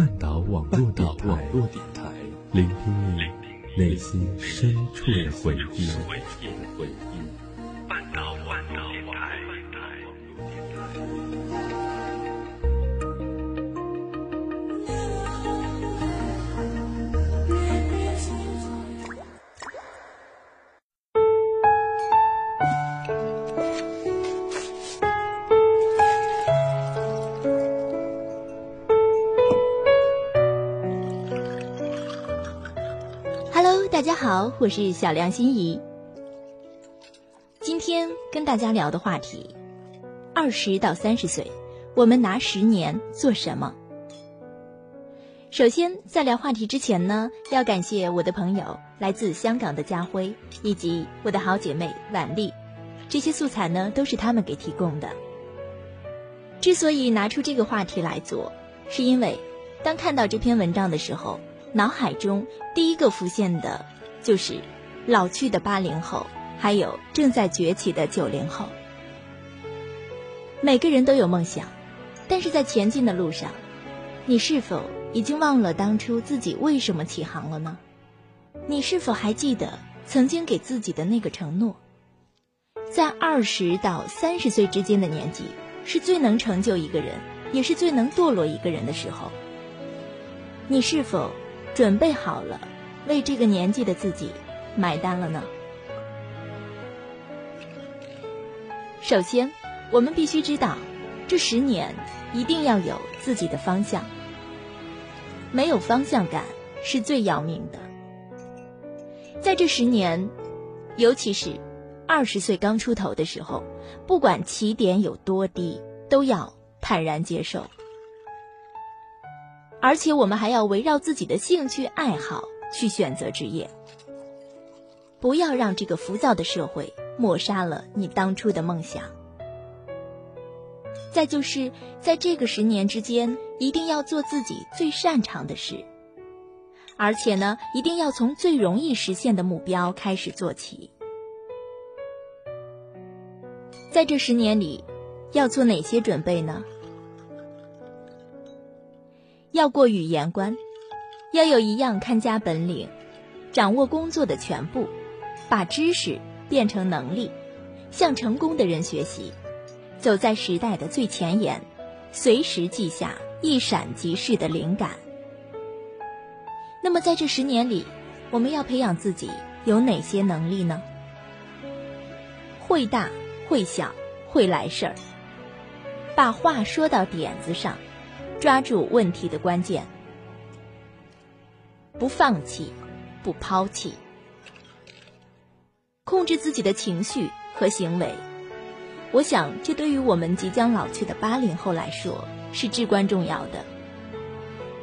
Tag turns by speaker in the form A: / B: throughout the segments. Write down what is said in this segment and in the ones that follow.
A: 半岛网络电台，聆听你内心深处的回忆。
B: 好，我是小梁心怡。今天跟大家聊的话题，二十到三十岁，我们拿十年做什么？首先，在聊话题之前呢，要感谢我的朋友来自香港的家辉，以及我的好姐妹婉丽，这些素材呢都是他们给提供的。之所以拿出这个话题来做，是因为当看到这篇文章的时候。脑海中第一个浮现的，就是老去的八零后，还有正在崛起的九零后。每个人都有梦想，但是在前进的路上，你是否已经忘了当初自己为什么起航了呢？你是否还记得曾经给自己的那个承诺？在二十到三十岁之间的年纪，是最能成就一个人，也是最能堕落一个人的时候。你是否？准备好了，为这个年纪的自己买单了呢。首先，我们必须知道，这十年一定要有自己的方向。没有方向感是最要命的。在这十年，尤其是二十岁刚出头的时候，不管起点有多低，都要坦然接受。而且我们还要围绕自己的兴趣爱好去选择职业，不要让这个浮躁的社会抹杀了你当初的梦想。再就是在这个十年之间，一定要做自己最擅长的事，而且呢，一定要从最容易实现的目标开始做起。在这十年里，要做哪些准备呢？要过语言关，要有一样看家本领，掌握工作的全部，把知识变成能力，向成功的人学习，走在时代的最前沿，随时记下一闪即逝的灵感。那么在这十年里，我们要培养自己有哪些能力呢？会大会小会来事儿，把话说到点子上。抓住问题的关键，不放弃，不抛弃，控制自己的情绪和行为。我想，这对于我们即将老去的八零后来说是至关重要的。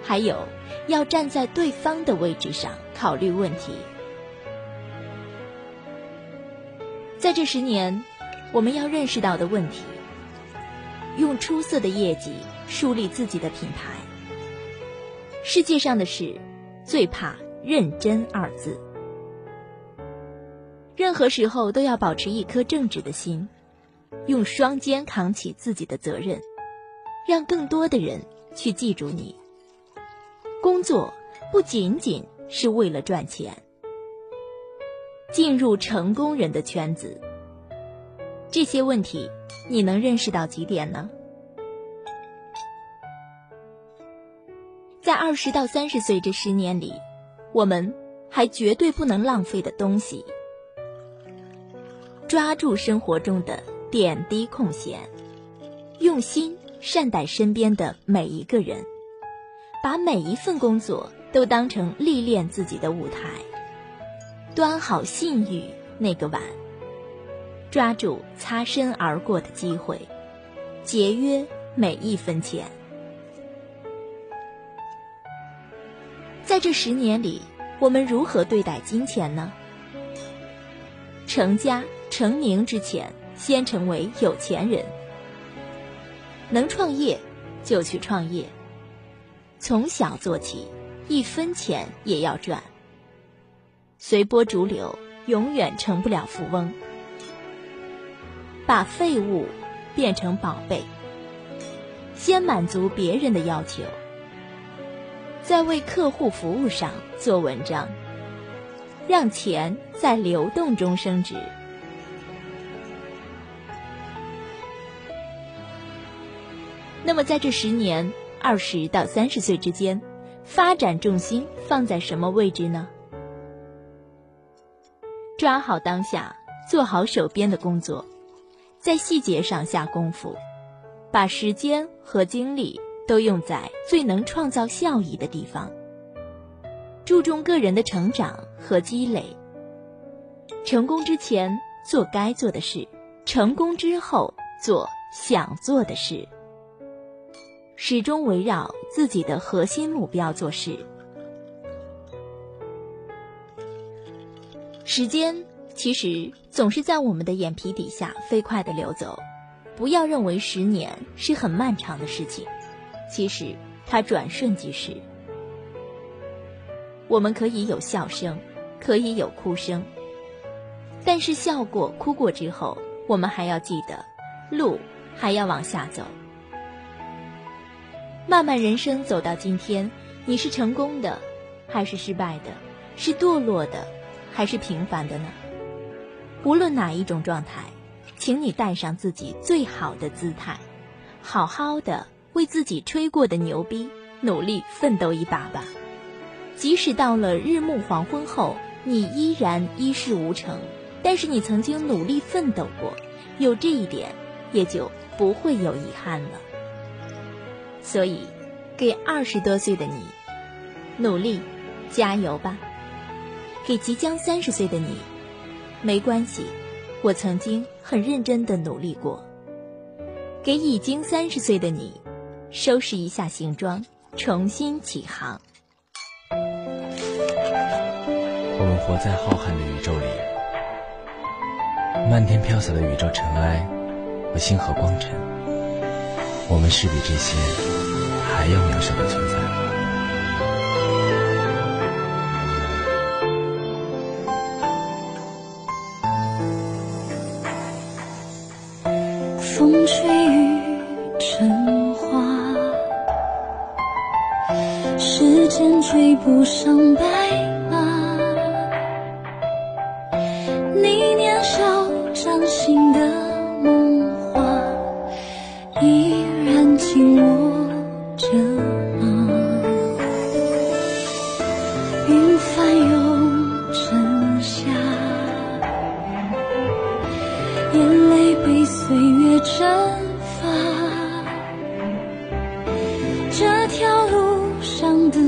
B: 还有，要站在对方的位置上考虑问题。在这十年，我们要认识到的问题，用出色的业绩。树立自己的品牌。世界上的事，最怕认真二字。任何时候都要保持一颗正直的心，用双肩扛起自己的责任，让更多的人去记住你。工作不仅仅是为了赚钱。进入成功人的圈子，这些问题你能认识到几点呢？在二十到三十岁这十年里，我们还绝对不能浪费的东西。抓住生活中的点滴空闲，用心善待身边的每一个人，把每一份工作都当成历练自己的舞台。端好信誉那个碗，抓住擦身而过的机会，节约每一分钱。在这十年里，我们如何对待金钱呢？成家成名之前，先成为有钱人。能创业就去创业，从小做起，一分钱也要赚。随波逐流，永远成不了富翁。把废物变成宝贝，先满足别人的要求。在为客户服务上做文章，让钱在流动中升值。那么，在这十年，二十到三十岁之间，发展重心放在什么位置呢？抓好当下，做好手边的工作，在细节上下功夫，把时间和精力都用在最能创造效益的地方。注重个人的成长和积累。成功之前做该做的事，成功之后做想做的事。始终围绕自己的核心目标做事。时间其实总是在我们的眼皮底下飞快的流走，不要认为十年是很漫长的事情，其实它转瞬即逝。我们可以有笑声，可以有哭声，但是笑过、哭过之后，我们还要记得，路还要往下走。漫漫人生走到今天，你是成功的，还是失败的？是堕落的，还是平凡的呢？无论哪一种状态，请你带上自己最好的姿态，好好的为自己吹过的牛逼努力奋斗一把吧。即使到了日暮黄昏后，你依然一事无成，但是你曾经努力奋斗过，有这一点，也就不会有遗憾了。所以，给二十多岁的你，努力，加油吧！给即将三十岁的你，没关系，我曾经很认真的努力过。给已经三十岁的你，收拾一下行装，重新起航。
C: 我们活在浩瀚的宇宙里，漫天飘洒的宇宙尘埃和星河光尘。我们是比这些还要渺小的存在。
D: 上白马。你年少掌心的梦话，依然紧握着吗？云翻涌成夏。眼泪被岁月蒸发，这条路上的